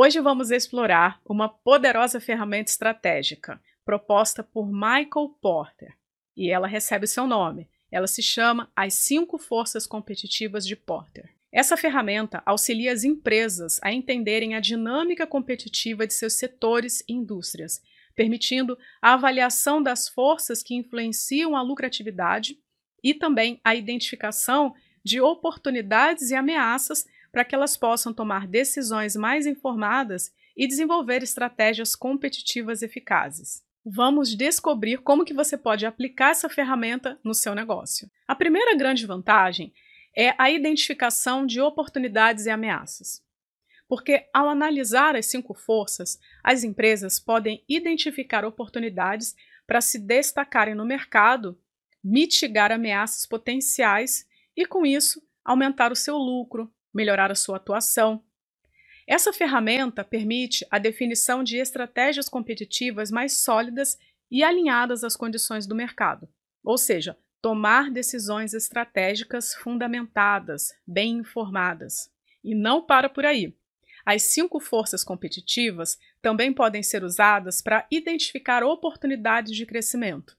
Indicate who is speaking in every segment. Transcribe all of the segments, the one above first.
Speaker 1: Hoje vamos explorar uma poderosa ferramenta estratégica proposta por Michael Porter e ela recebe seu nome. Ela se chama As Cinco Forças Competitivas de Porter. Essa ferramenta auxilia as empresas a entenderem a dinâmica competitiva de seus setores e indústrias, permitindo a avaliação das forças que influenciam a lucratividade e também a identificação de oportunidades e ameaças para que elas possam tomar decisões mais informadas e desenvolver estratégias competitivas eficazes. Vamos descobrir como que você pode aplicar essa ferramenta no seu negócio. A primeira grande vantagem é a identificação de oportunidades e ameaças. Porque ao analisar as cinco forças, as empresas podem identificar oportunidades para se destacarem no mercado, mitigar ameaças potenciais e, com isso, aumentar o seu lucro, melhorar a sua atuação. Essa ferramenta permite a definição de estratégias competitivas mais sólidas e alinhadas às condições do mercado, ou seja, tomar decisões estratégicas fundamentadas, bem informadas. E não para por aí. As cinco forças competitivas também podem ser usadas para identificar oportunidades de crescimento.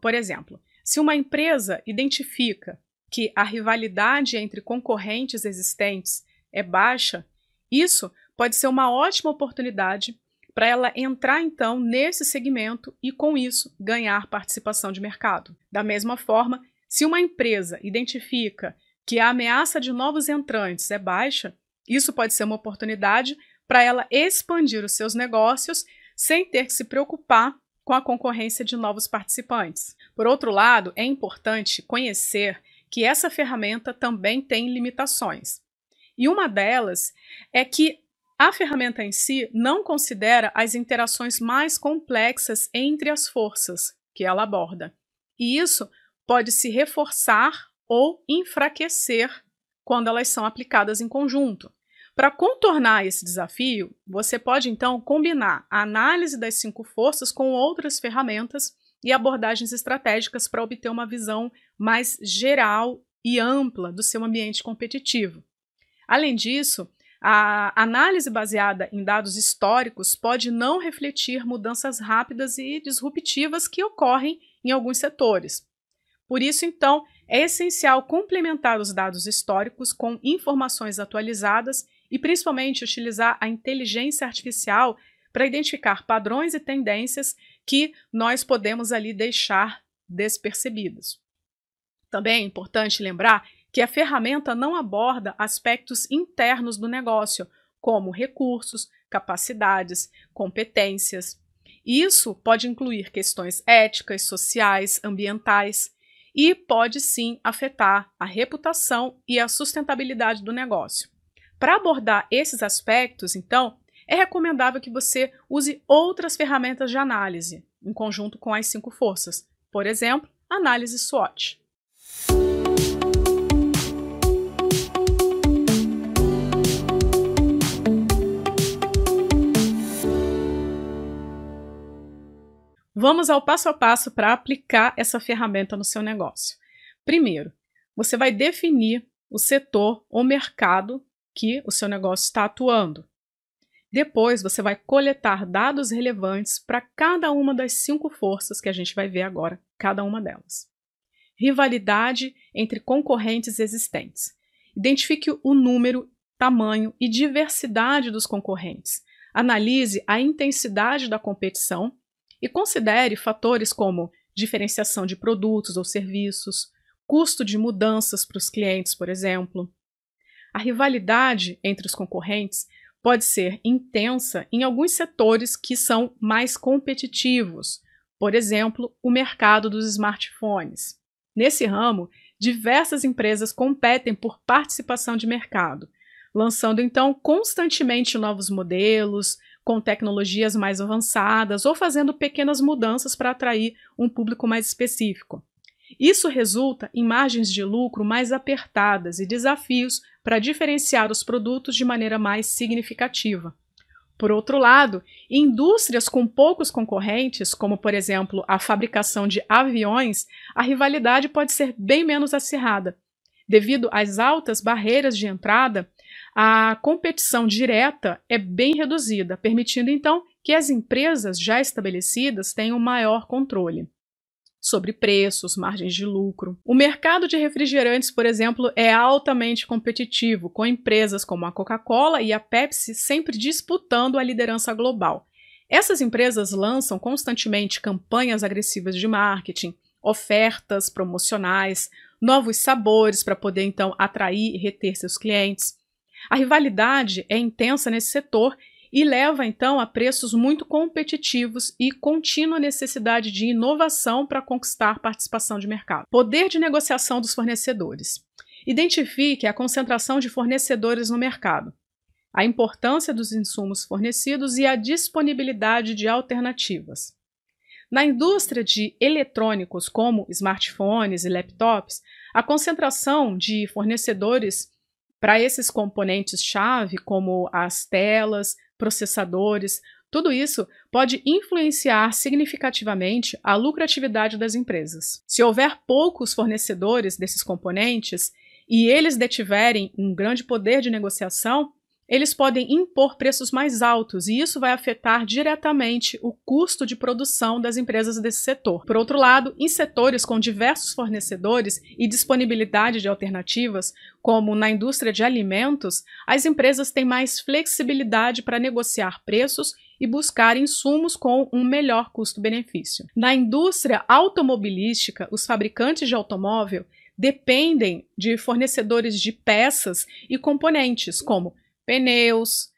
Speaker 1: Por exemplo, se uma empresa identifica que a rivalidade entre concorrentes existentes é baixa, isso pode ser uma ótima oportunidade para ela entrar então nesse segmento e, com isso, ganhar participação de mercado. Da mesma forma, se uma empresa identifica que a ameaça de novos entrantes é baixa, isso pode ser uma oportunidade para ela expandir os seus negócios sem ter que se preocupar com a concorrência de novos participantes. Por outro lado, é importante conhecer que essa ferramenta também tem limitações. E uma delas é que a ferramenta em si não considera as interações mais complexas entre as forças que ela aborda. E isso pode se reforçar ou enfraquecer quando elas são aplicadas em conjunto. Para contornar esse desafio, você pode então combinar a análise das cinco forças com outras ferramentas e abordagens estratégicas para obter uma visão mais geral e ampla do seu ambiente competitivo. Além disso, a análise baseada em dados históricos pode não refletir mudanças rápidas e disruptivas que ocorrem em alguns setores. Por isso, então, é essencial complementar os dados históricos com informações atualizadas e, principalmente, utilizar a inteligência artificial para identificar padrões e tendências que nós podemos ali deixar despercebidos. Também é importante lembrar que a ferramenta não aborda aspectos internos do negócio, como recursos, capacidades, competências. Isso pode incluir questões éticas, sociais, ambientais e pode sim afetar a reputação e a sustentabilidade do negócio. Para abordar esses aspectos, então, é recomendável que você use outras ferramentas de análise, em conjunto com as cinco forças, por exemplo, análise SWOT. Vamos ao passo a passo para aplicar essa ferramenta no seu negócio. Primeiro, você vai definir o setor ou mercado que o seu negócio está atuando. Depois, você vai coletar dados relevantes para cada uma das cinco forças que a gente vai ver agora, cada uma delas. Rivalidade entre concorrentes existentes. Identifique o número, tamanho e diversidade dos concorrentes. Analise a intensidade da competição e considere fatores como diferenciação de produtos ou serviços, custo de mudanças para os clientes, por exemplo. A rivalidade entre os concorrentes pode ser intensa em alguns setores que são mais competitivos, por exemplo, o mercado dos smartphones. Nesse ramo, diversas empresas competem por participação de mercado, lançando então constantemente novos modelos, com tecnologias mais avançadas ou fazendo pequenas mudanças para atrair um público mais específico. Isso resulta em margens de lucro mais apertadas e desafios para diferenciar os produtos de maneira mais significativa. Por outro lado, indústrias com poucos concorrentes, como por exemplo a fabricação de aviões, a rivalidade pode ser bem menos acirrada. Devido às altas barreiras de entrada, a competição direta é bem reduzida, permitindo então que as empresas já estabelecidas tenham maior controle sobre preços, margens de lucro. O mercado de refrigerantes, por exemplo, é altamente competitivo, com empresas como a Coca-Cola e a Pepsi sempre disputando a liderança global. Essas empresas lançam constantemente campanhas agressivas de marketing, ofertas promocionais, novos sabores para poder então atrair e reter seus clientes. A rivalidade é intensa nesse setor e leva então a preços muito competitivos e contínua necessidade de inovação para conquistar participação de mercado. Poder de negociação dos fornecedores. Identifique a concentração de fornecedores no mercado, a importância dos insumos fornecidos e a disponibilidade de alternativas. Na indústria de eletrônicos, como smartphones e laptops, a concentração de fornecedores para esses componentes-chave, como as telas, processadores, tudo isso pode influenciar significativamente a lucratividade das empresas. Se houver poucos fornecedores desses componentes e eles detiverem um grande poder de negociação, eles podem impor preços mais altos e isso vai afetar diretamente o custo de produção das empresas desse setor. Por outro lado, em setores com diversos fornecedores e disponibilidade de alternativas, como na indústria de alimentos, as empresas têm mais flexibilidade para negociar preços e buscar insumos com um melhor custo-benefício. Na indústria automobilística, os fabricantes de automóvel dependem de fornecedores de peças e componentes, como pneus,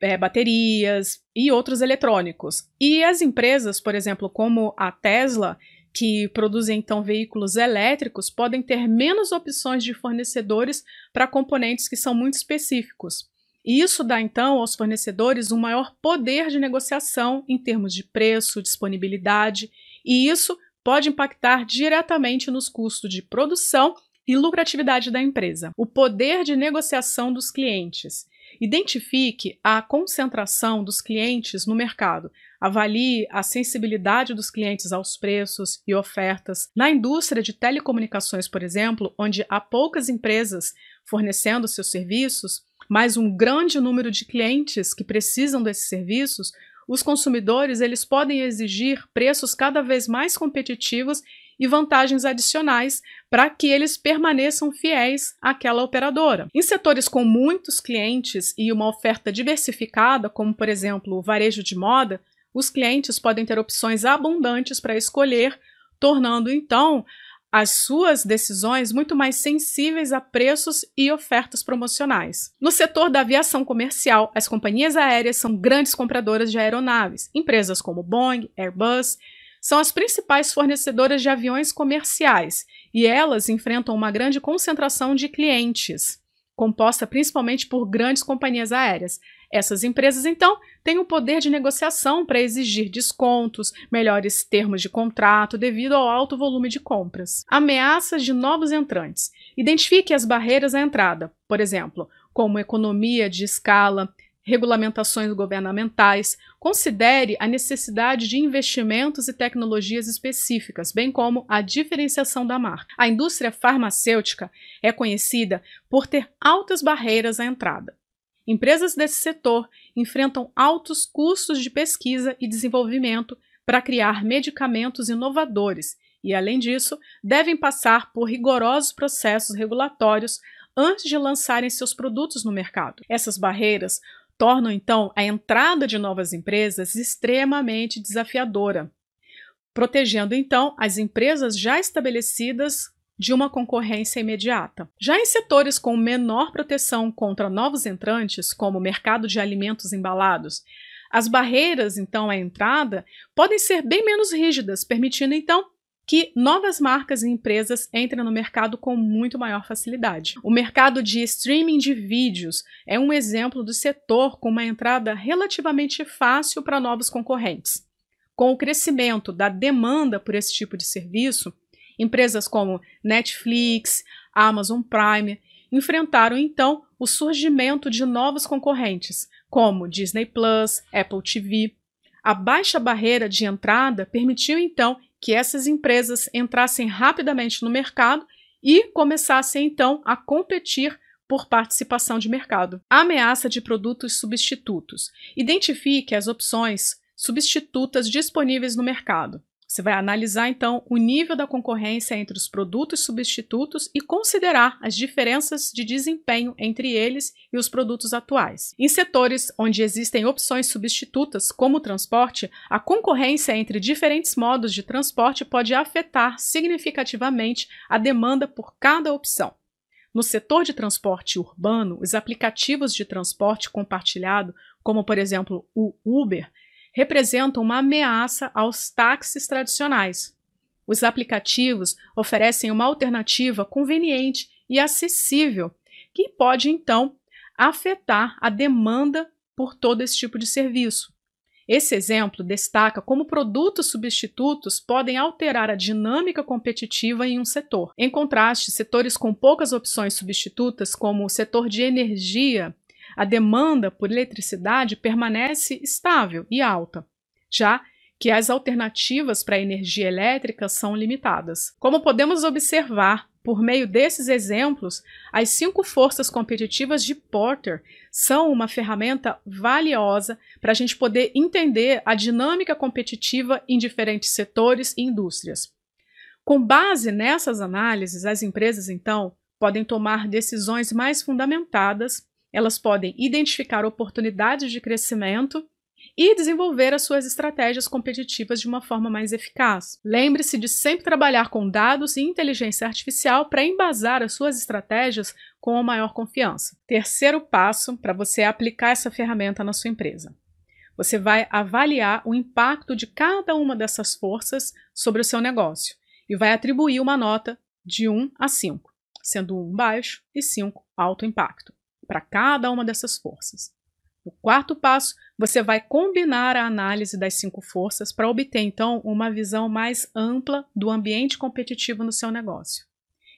Speaker 1: é, baterias e outros eletrônicos. E as empresas, por exemplo, como a Tesla, que produzem então veículos elétricos, podem ter menos opções de fornecedores para componentes que são muito específicos. E isso dá então aos fornecedores um maior poder de negociação em termos de preço, disponibilidade, e isso pode impactar diretamente nos custos de produção e lucratividade da empresa. O poder de negociação dos clientes. Identifique a concentração dos clientes no mercado. Avalie a sensibilidade dos clientes aos preços e ofertas. Na indústria de telecomunicações, por exemplo, onde há poucas empresas fornecendo seus serviços, mas um grande número de clientes que precisam desses serviços, os consumidores eles podem exigir preços cada vez mais competitivos e vantagens adicionais para que eles permaneçam fiéis àquela operadora. Em setores com muitos clientes e uma oferta diversificada, como por exemplo o varejo de moda, os clientes podem ter opções abundantes para escolher, tornando então as suas decisões muito mais sensíveis a preços e ofertas promocionais. No setor da aviação comercial, as companhias aéreas são grandes compradoras de aeronaves. Empresas como Boeing, Airbus são as principais fornecedoras de aviões comerciais e elas enfrentam uma grande concentração de clientes, composta principalmente por grandes companhias aéreas. Essas empresas, então, têm o poder de negociação para exigir descontos, melhores termos de contrato devido ao alto volume de compras. Ameaças de novos entrantes. Identifique as barreiras à entrada, por exemplo, como economia de escala, regulamentações governamentais, considere a necessidade de investimentos e tecnologias específicas, bem como a diferenciação da marca. A indústria farmacêutica é conhecida por ter altas barreiras à entrada. Empresas desse setor enfrentam altos custos de pesquisa e desenvolvimento para criar medicamentos inovadores e, além disso, devem passar por rigorosos processos regulatórios antes de lançarem seus produtos no mercado. Essas barreiras tornam então a entrada de novas empresas extremamente desafiadora, protegendo então as empresas já estabelecidas de uma concorrência imediata. Já em setores com menor proteção contra novos entrantes, como o mercado de alimentos embalados, as barreiras então à entrada podem ser bem menos rígidas, permitindo então que novas marcas e empresas entrem no mercado com muito maior facilidade. O mercado de streaming de vídeos é um exemplo do setor com uma entrada relativamente fácil para novos concorrentes. Com o crescimento da demanda por esse tipo de serviço, empresas como Netflix, Amazon Prime enfrentaram então o surgimento de novos concorrentes, como Disney Plus, Apple TV. A baixa barreira de entrada permitiu então que essas empresas entrassem rapidamente no mercado e começassem então a competir por participação de mercado. Ameaça de produtos substitutos. Identifique as opções substitutas disponíveis no mercado. Você vai analisar então o nível da concorrência entre os produtos substitutos e considerar as diferenças de desempenho entre eles e os produtos atuais. Em setores onde existem opções substitutas, como o transporte, a concorrência entre diferentes modos de transporte pode afetar significativamente a demanda por cada opção. No setor de transporte urbano, os aplicativos de transporte compartilhado, como por exemplo o Uber, representam uma ameaça aos táxis tradicionais. Os aplicativos oferecem uma alternativa conveniente e acessível, que pode então afetar a demanda por todo esse tipo de serviço. Esse exemplo destaca como produtos substitutos podem alterar a dinâmica competitiva em um setor. Em contraste, setores com poucas opções substitutas, como o setor de energia, a demanda por eletricidade permanece estável e alta, já que as alternativas para a energia elétrica são limitadas. Como podemos observar, por meio desses exemplos, as cinco forças competitivas de Porter são uma ferramenta valiosa para a gente poder entender a dinâmica competitiva em diferentes setores e indústrias. Com base nessas análises, as empresas, então, podem tomar decisões mais fundamentadas, elas podem identificar oportunidades de crescimento e desenvolver as suas estratégias competitivas de uma forma mais eficaz. Lembre-se de sempre trabalhar com dados e inteligência artificial para embasar as suas estratégias com a maior confiança. Terceiro passo para você aplicar essa ferramenta na sua empresa. Você vai avaliar o impacto de cada uma dessas forças sobre o seu negócio e vai atribuir uma nota de 1 a 5, sendo 1 baixo e 5 alto impacto, para cada uma dessas forças. No quarto passo, você vai combinar a análise das cinco forças para obter, então, uma visão mais ampla do ambiente competitivo no seu negócio.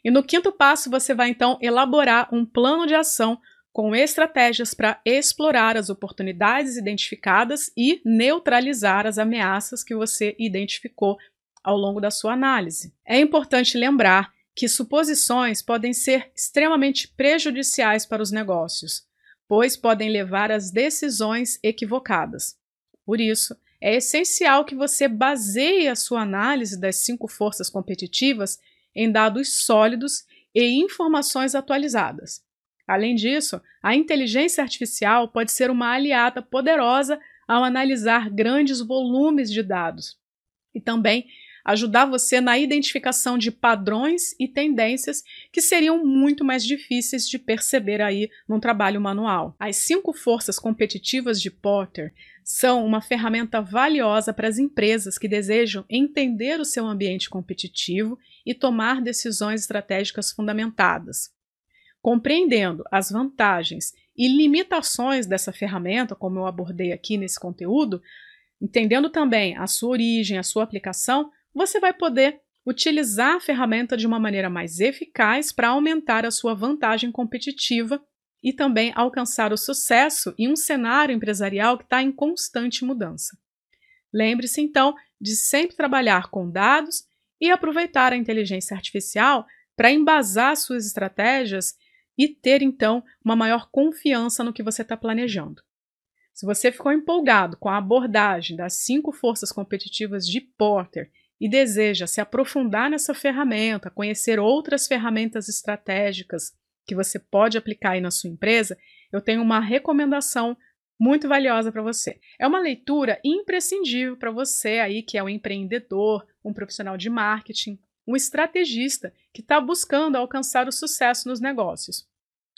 Speaker 1: E no quinto passo, você vai, então, elaborar um plano de ação com estratégias para explorar as oportunidades identificadas e neutralizar as ameaças que você identificou ao longo da sua análise. É importante lembrar que suposições podem ser extremamente prejudiciais para os negócios pois podem levar às decisões equivocadas. Por isso, é essencial que você baseie a sua análise das cinco forças competitivas em dados sólidos e informações atualizadas. Além disso, a inteligência artificial pode ser uma aliada poderosa ao analisar grandes volumes de dados e também ajudar você na identificação de padrões e tendências que seriam muito mais difíceis de perceber aí num trabalho manual. As cinco forças competitivas de Porter são uma ferramenta valiosa para as empresas que desejam entender o seu ambiente competitivo e tomar decisões estratégicas fundamentadas. Compreendendo as vantagens e limitações dessa ferramenta, como eu abordei aqui nesse conteúdo, entendendo também a sua origem, a sua aplicação, você vai poder utilizar a ferramenta de uma maneira mais eficaz para aumentar a sua vantagem competitiva e também alcançar o sucesso em um cenário empresarial que está em constante mudança. Lembre-se, então, de sempre trabalhar com dados e aproveitar a inteligência artificial para embasar suas estratégias e ter, então, uma maior confiança no que você está planejando. Se você ficou empolgado com a abordagem das cinco forças competitivas de Porter e deseja se aprofundar nessa ferramenta, conhecer outras ferramentas estratégicas que você pode aplicar aí na sua empresa, eu tenho uma recomendação muito valiosa para você. É uma leitura imprescindível para você aí que é um empreendedor, um profissional de marketing, um estrategista que está buscando alcançar o sucesso nos negócios.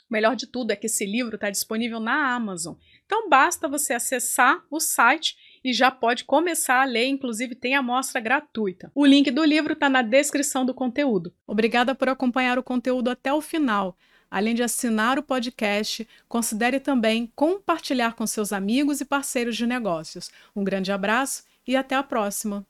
Speaker 1: O melhor de tudo é que esse livro está disponível na Amazon. Então basta você acessar o site e já pode começar a ler, inclusive tem amostra gratuita. O link do livro está na descrição do conteúdo. Obrigada por acompanhar o conteúdo até o final. Além de assinar o podcast, considere também compartilhar com seus amigos e parceiros de negócios. Um grande abraço e até a próxima!